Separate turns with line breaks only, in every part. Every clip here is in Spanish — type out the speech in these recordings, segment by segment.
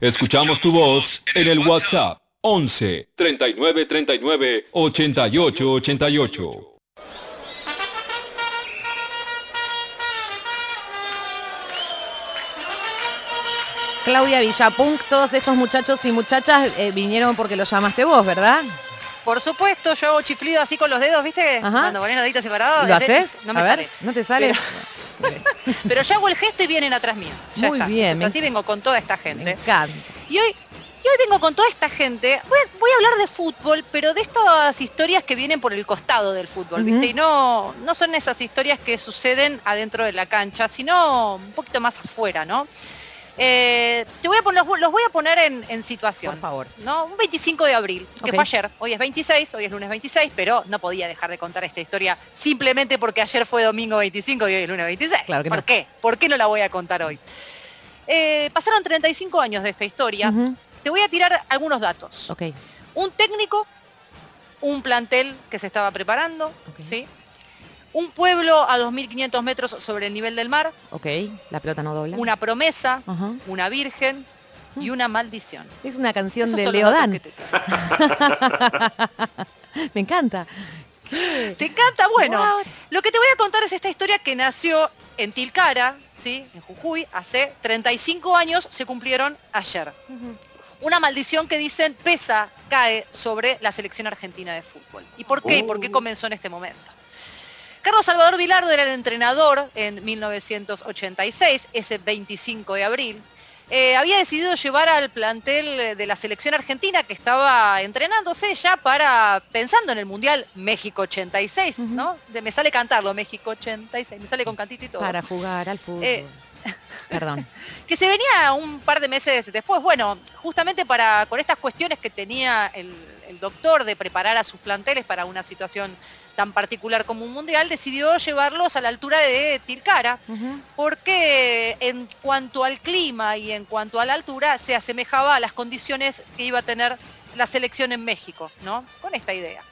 Escuchamos tu voz en el WhatsApp 11 39 39 88 88.
Claudia Villapunk, todos estos muchachos y muchachas eh, vinieron porque los llamaste vos, ¿verdad?
Por supuesto, yo hago chiflido así con los dedos, ¿viste?
Ajá.
Cuando pones los deditos separados.
¿Lo
¿viste?
haces?
No me
A ver,
sale.
¿No te sale?
Pero yo hago el gesto y vienen atrás mío. Ya
Muy
está.
bien,
Entonces, así vengo con toda esta
Me
gente.
encanta.
Y hoy, y hoy vengo con toda esta gente. Voy a, voy a hablar de fútbol, pero de estas historias que vienen por el costado del fútbol, ¿viste? Y no, no son esas historias que suceden adentro de la cancha, sino un poquito más afuera, ¿no? Eh, te voy a poner, los voy a poner en, en situación.
Por favor.
¿no? Un 25 de abril, que fue ayer. Hoy es 26, hoy es lunes 26, pero no podía dejar de contar esta historia simplemente porque ayer fue domingo 25 y hoy es lunes 26.
Claro que
¿Por
no.
qué? ¿Por qué no la voy a contar hoy? Eh, pasaron 35 años de esta historia. Te voy a tirar algunos datos.
Ok.
Un técnico, un plantel que se estaba preparando. ¿sí? Un pueblo a 2.500 metros sobre el nivel del mar,
Ok, la pelota no dobla.
una promesa, una virgen y una maldición.
Es una canción
Esos
de Leodán. Me encanta.
¿Te encanta? Bueno,
Wow.
lo que te voy a contar es esta historia que nació en Tilcara, ¿sí? en Jujuy, hace 35 años, se cumplieron ayer. Una maldición que dicen pesa, cae sobre la selección argentina de fútbol. ¿Y por qué? ¿Y por qué comenzó en este momento? Carlos Salvador Vilardo era el entrenador en 1986, ese 25 de abril. Eh, había decidido llevar al plantel de la selección argentina que estaba entrenándose ya para, pensando en el Mundial México 86, ¿no? De- me sale cantarlo, México 86, me sale con cantito y todo.
Para jugar al fútbol.
Eh.
Perdón.
que se venía un par de meses después, bueno, justamente para con estas cuestiones que tenía el, el doctor de preparar a sus planteles para una situación tan particular como un mundial, decidió llevarlos a la altura de Tilcara, porque en cuanto al clima y en cuanto a la altura se asemejaba a las condiciones que iba a tener la selección en México, ¿no? Con esta idea.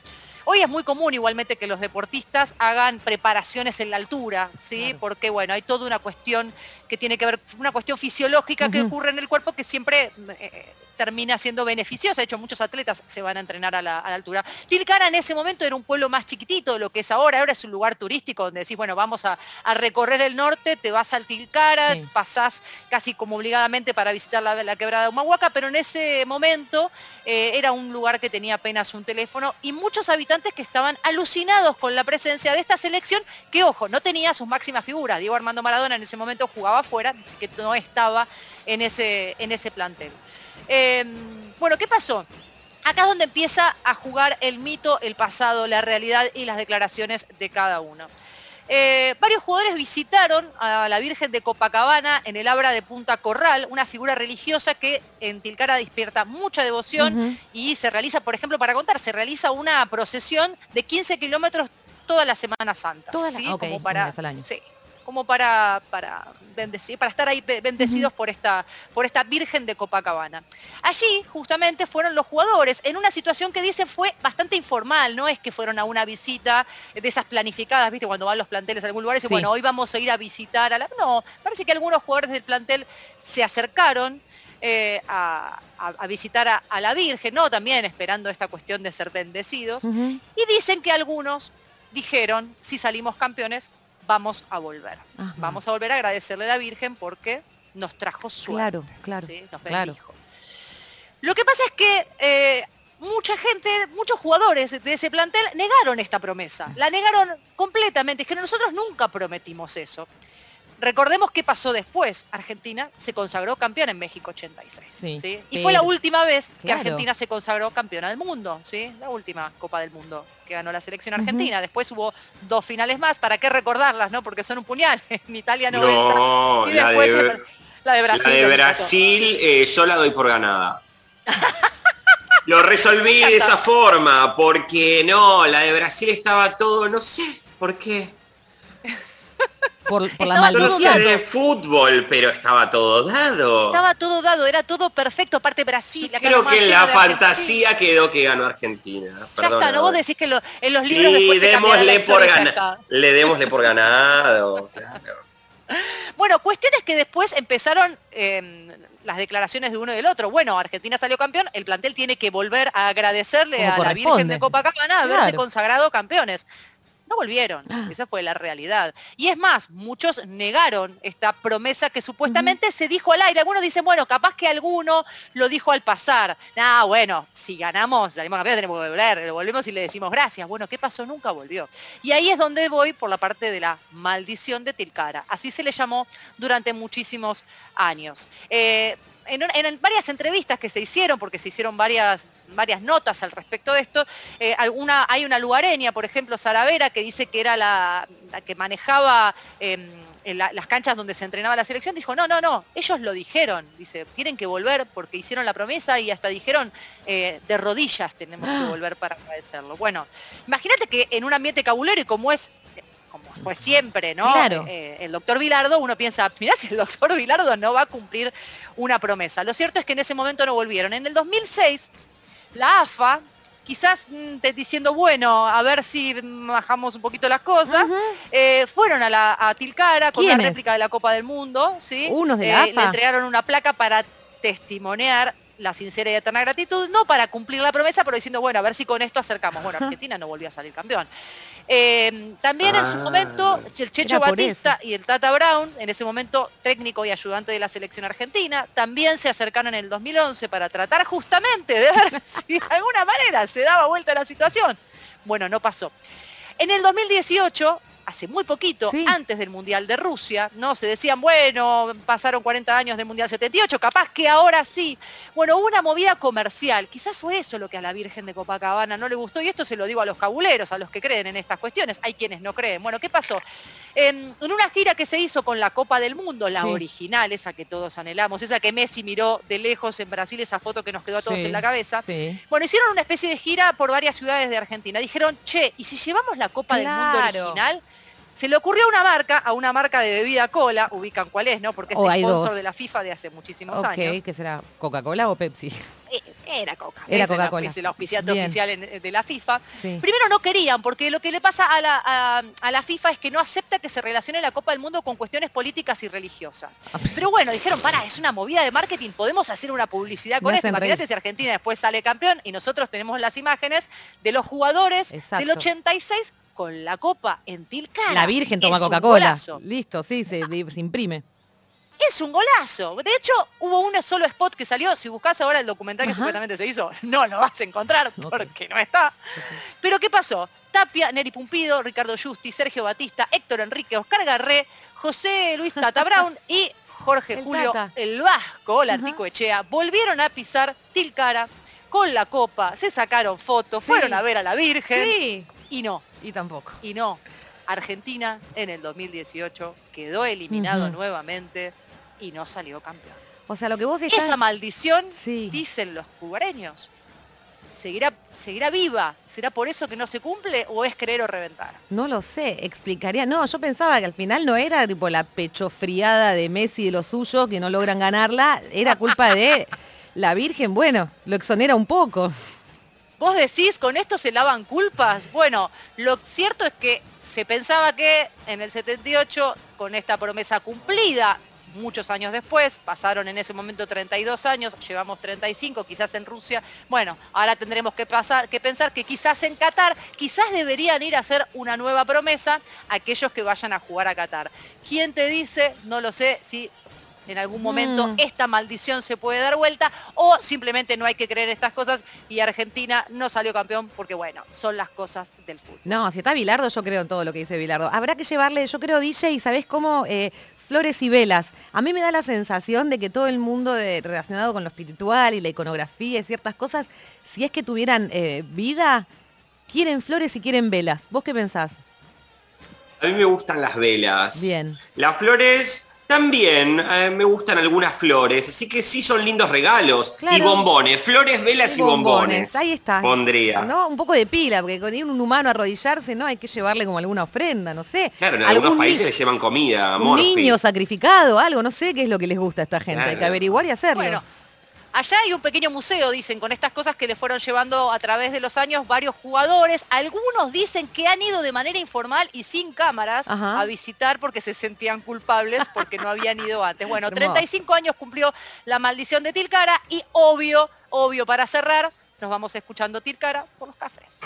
Hoy es muy común igualmente que los deportistas hagan preparaciones en la altura, ¿sí?
Claro.
Porque bueno, hay toda una cuestión que tiene que ver, una cuestión fisiológica que ocurre en el cuerpo que siempre eh, termina siendo beneficiosa. De hecho, muchos atletas se van a entrenar a la, a la altura. Tilcara en ese momento era un pueblo más chiquitito de lo que es ahora. Ahora es un lugar turístico donde decís, bueno, vamos a, a recorrer el norte, te vas al Tilcara,
Sí.
pasás casi como obligadamente para visitar la, la quebrada de Humahuaca, pero en ese momento eh, era un lugar que tenía apenas un teléfono y muchos habitantes que estaban alucinados con la presencia de esta selección que, ojo, no tenía sus máximas figuras. Diego Armando Maradona en ese momento jugaba afuera, así que no estaba en ese, en ese plantel. Eh, bueno, ¿qué pasó? Acá es donde empieza a jugar el mito, el pasado, la realidad y las declaraciones de cada uno. Eh, varios jugadores visitaron a la Virgen de Copacabana en el Abra de Punta Corral, una figura religiosa que en Tilcara despierta mucha devoción y se realiza, por ejemplo, para contar, se realiza una procesión de 15 kilómetros toda la Semana Santa.
Toda la-
¿sí?
ok,
como para,
al año.
sí, como para, para, bendecir, para estar ahí be- bendecidos por, esta, por esta Virgen de Copacabana. Allí justamente fueron los jugadores en una situación que dicen fue bastante informal, no es que fueron a una visita de esas planificadas, viste, cuando van los planteles a algún lugar y dicen,
Sí.
bueno, hoy vamos a ir a visitar a la... No, parece que algunos jugadores del plantel se acercaron eh, a, a- a visitar a, a la Virgen, ¿no? También esperando esta cuestión de ser bendecidos.
Ujú.
Y dicen que algunos dijeron, si salimos campeones, vamos a volver.
Ajá.
Vamos a volver a agradecerle a la Virgen porque nos trajo suerte.
Claro, claro,
¿sí? Nos
claro.
bendijo. Lo que pasa es que eh, mucha gente, muchos jugadores de ese plantel negaron esta promesa. La negaron completamente. Es que nosotros nunca prometimos eso. Recordemos qué pasó después. Argentina se consagró campeón en México 86.
Sí,
Y
pero-
fue la última vez que
Claro.
Argentina se consagró campeona del mundo. ¿sí? La última Copa del Mundo que ganó la selección argentina. Después hubo dos finales más. ¿Para qué recordarlas? no Porque son un puñal. En Italia 90.
No,
y
la
después
de,
la de Brasil.
la de. Brasil eh, yo la doy por ganada. Lo resolví de esa forma, porque no, la de Brasil estaba todo, no sé por qué.
Por, por la maldición.
de fútbol, pero estaba todo dado.
Estaba todo dado, era todo perfecto. Aparte Brasil. la
Creo que en la
Argentina.
fantasía quedó que ganó Argentina.
Ya
Perdona.
está, ¿no? Vos decís que lo- en los libros
Y démosle por ganado. Le démosle por ganado. claro.
Bueno, cuestiones que después empezaron, eh, las declaraciones de uno y del otro. Bueno, Argentina salió campeón, el plantel tiene que volver a agradecerle
Como
a la Virgen de Copacabana haberse
Claro.
consagrado campeones. No volvieron,
Ah.
esa fue la realidad. Y es más, muchos negaron esta promesa que supuestamente se dijo al aire. Algunos dicen, bueno, capaz que alguno lo dijo al pasar. Ah, bueno, si ganamos, salimos campeones, tenemos que volver, lo volvemos y le decimos gracias. Bueno, ¿qué pasó? Nunca volvió. Y ahí es donde voy por la parte de la maldición de Tilcara. Así se le llamó durante muchísimos años. Eh, en, varias entrevistas que se hicieron, porque se hicieron varias, varias notas al respecto de esto, eh, alguna, hay una lugareña, por ejemplo, Saravera, que dice que era la, la que manejaba em, la- las canchas donde se entrenaba la selección, dijo, no, no, no, ellos lo dijeron, dice, tienen que volver porque hicieron la promesa y hasta dijeron, eh, de rodillas tenemos que volver para agradecerlo. Bueno, imagínate que en un ambiente cabulero y como es fue siempre, ¿no?
Claro.
Eh, el doctor Vilardo, uno piensa, mirá si el doctor Vilardo no va a cumplir una promesa. Lo cierto es que en ese momento no volvieron. En el 2006, la AFA, quizás mm, te- diciendo, bueno, a ver si bajamos un poquito las cosas, eh, fueron a, la, a Tilcara con
¿Quiénes?
réplica de la Copa del Mundo, ¿sí?
Unos de la
Eh,
AFA.
Le entregaron una placa para testimoniar la sincera y eterna gratitud, no para cumplir la promesa, pero diciendo, bueno, a ver si con esto acercamos. Bueno, Argentina no volvió a salir campeón. Eh, también en su
Ah.
momento, el Checho Batista y el Tata Brown, en ese momento técnico y ayudante de la selección argentina, también se acercaron en el 2011 para tratar justamente de ver si de alguna manera se daba vuelta la situación. Bueno, no pasó. En el 2018, hace muy poquito,
Sí.
antes del Mundial de Rusia, ¿no? Se decían, bueno, pasaron 40 años del Mundial 78, capaz que ahora sí. Bueno, hubo una movida comercial, quizás fue eso lo que a la Virgen de Copacabana no le gustó, y esto se lo digo a los cabuleros, a los que creen en estas cuestiones, hay quienes no creen. Bueno, ¿qué pasó? En, en una gira que se hizo con la Copa del Mundo, la
Sí.
original, esa que todos anhelamos, esa que Messi miró de lejos en Brasil, esa foto que nos quedó a todos
Sí,
en la cabeza,
Sí.
bueno, hicieron una especie de gira por varias ciudades de Argentina. Dijeron, che, ¿y si llevamos la Copa del Mundo original? Se le ocurrió a una marca, a una marca de bebida cola, ubican cuál es, ¿no? Porque es
Oh, hay
sponsor de la FIFA de hace muchísimos años.
¿qué será? ¿Coca-Cola o Pepsi?
Eh, Era Coca.
Era Coca-Cola.
el auspiciante
Bien.
oficial en- de la FIFA.
Sí.
Primero no querían, porque lo que le pasa a la, a, a la FIFA es que no acepta que se relacione la Copa del Mundo con cuestiones políticas y religiosas.
Ah,
Pero bueno, dijeron, para, es una movida de marketing, podemos hacer una publicidad con
Me
esto. Imagínate si Argentina después sale campeón y nosotros tenemos las imágenes de los jugadores
Exacto.
del 86 con la Copa en Tilcara.
La Virgen toma Coca-Cola. Listo, sí, se, se imprime.
Es un golazo. De hecho, hubo un solo spot que salió. Si buscas ahora el documental que supuestamente se hizo, no lo vas a encontrar porque no está. Pero ¿qué pasó? Tapia, Neri Pumpido, Ricardo Justi, Sergio Batista, Héctor Enrique, Oscar Garré, José Luis Tata Brown y Jorge
El
Julio
Tata.
el Vasco, la
Ajá.
Artico Echea, volvieron a pisar Tilcara con la copa, se sacaron fotos,
Sí.
fueron a ver a la Virgen
Sí.
y no,
Y tampoco.
y no. Argentina en el 2018 quedó eliminado nuevamente y no salió campeón.
O sea, lo que vos estás...
Esa maldición,
Sí.
dicen los cubareños, seguirá, seguirá viva. ¿Será por eso que no se cumple o es creer o reventar?
No lo sé, explicaría. No, yo pensaba que al final no era tipo la pechofriada de Messi y de los suyos que no logran ganarla, era culpa de la Virgen. Bueno, lo exonera un poco.
Vos decís, con esto se lavan culpas. Bueno, lo cierto es que se pensaba que en el 78, con esta promesa cumplida, muchos años después, pasaron en ese momento 32 años, llevamos 35, quizás en Rusia. Bueno, ahora tendremos que, pasar, que pensar que quizás en Qatar, quizás deberían ir a hacer una nueva promesa aquellos que vayan a jugar a Qatar. ¿Quién te dice? No lo sé, si en algún momento
Mm.
esta maldición se puede dar vuelta o simplemente no hay que creer estas cosas y Argentina no salió campeón porque bueno, son las cosas del fútbol.
No, si está Bilardo, yo creo en todo lo que dice Bilardo. Habrá que llevarle, yo creo, DJ, ¿sabés cómo? Eh, flores y velas. A mí me da la sensación de que todo el mundo de- relacionado con lo espiritual y la iconografía y ciertas cosas, si es que tuvieran eh, vida, quieren flores y quieren velas. ¿Vos qué pensás?
A mí me gustan las velas.
Bien.
Las flores también, eh, me gustan algunas flores, así que sí son lindos regalos.
Claro.
Y bombones, flores, velas y bombones.
Ahí está.
Pondría.
¿No? Un poco de pila, porque con ir un humano a arrodillarse, ¿no? Hay que llevarle como alguna ofrenda, no sé.
Claro, en algunos países les llevan comida,
Un
morfi.
niño sacrificado, algo, no sé qué es lo que les gusta a esta gente. Hay que averiguar y hacerlo.
Bueno, Allá hay un pequeño museo, dicen, con estas cosas que le fueron llevando a través de los años varios jugadores. Algunos dicen que han ido de manera informal y sin cámaras
Ajá.
a visitar porque se sentían culpables porque no habían ido antes. Bueno,
Hermoso.
35 años cumplió la maldición de Tilcara y obvio, obvio, para cerrar, nos vamos escuchando Tilcara por los cafés.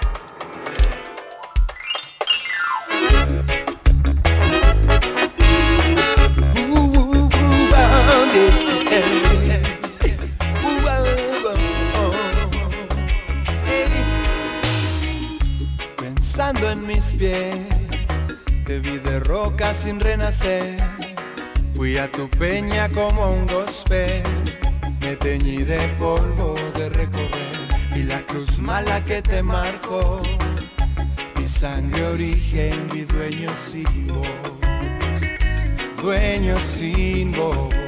En mis pies, te vi de roca sin renacer. Fui a tu peña como un gospel, me teñí de polvo de recorrer. Y la cruz mala que te marcó, mi sangre origen, mi dueño sin voz, dueño sin voz.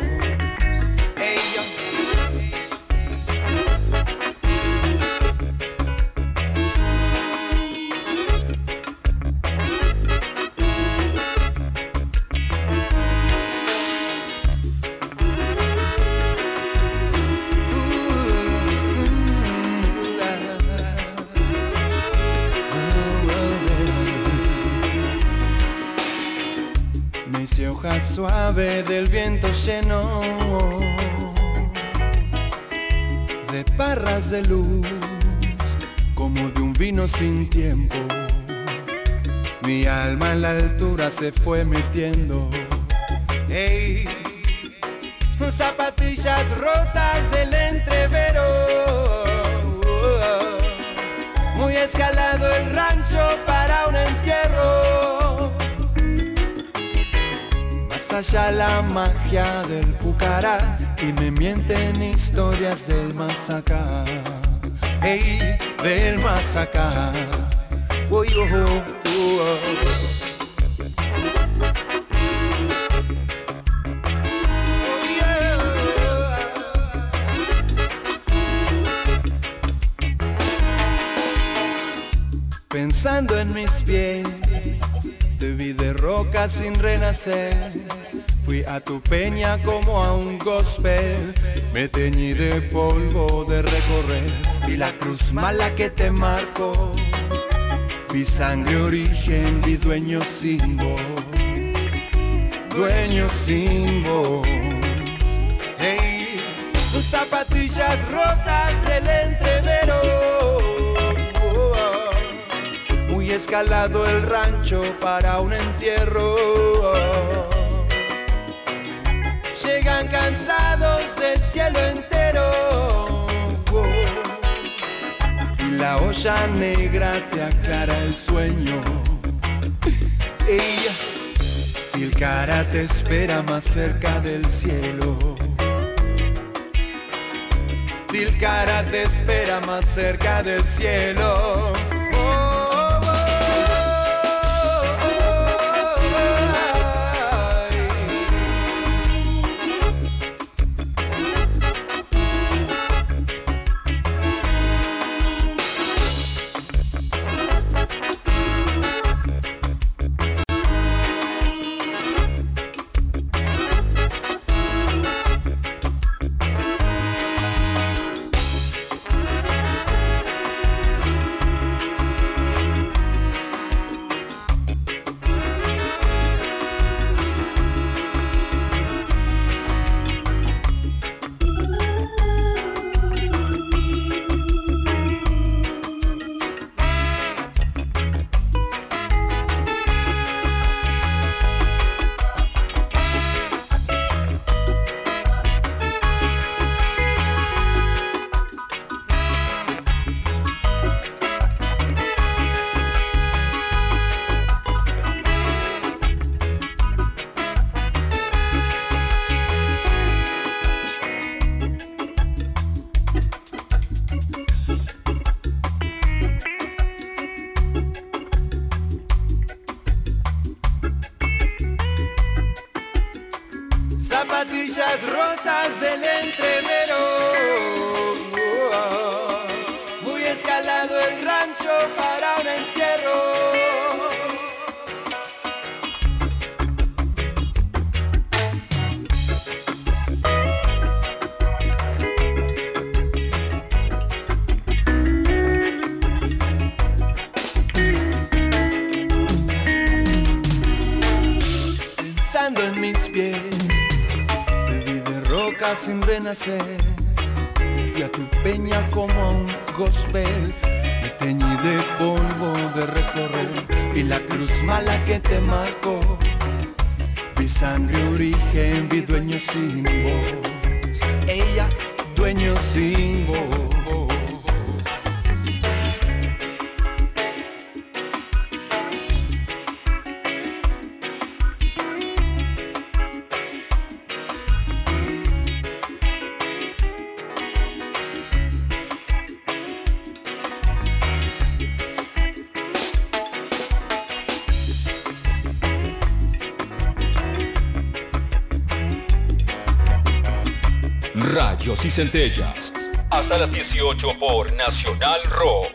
Del viento lleno de parras de luz, como de un vino sin tiempo. Mi alma en la altura se fue metiendo. Ey, zapatillas rotas del entrevero. Muy escalado el rancho para Allá la magia del pucará y me mienten historias del más acá. Ey, del más acá. Oh, oh. Pensando en mis pies, te vi de roca sin renacer. Fui a tu peña como a un gospel, me teñí de polvo de recorrer. Vi la cruz mala que te marcó, mi sangre origen, mi dueño voz, dueño voz. Hey, tus zapatillas rotas del entrevero. Escalado el rancho para un entierro. Llegan cansados del cielo entero. Y la olla negra te aclara el sueño. Y el cara te espera más cerca del cielo. Tilcara te espera más cerca del cielo. sillas rotas del entrevero. Sin renacer. Fui a tu peña como a un gospel. Me teñí de polvo de recorrer. Y la cruz mala que te marcó. Mi sangre origen, mi dueño sin voz. Ella, dueño sin voz.
Y centellas. Hasta las 18 por Nacional Rock.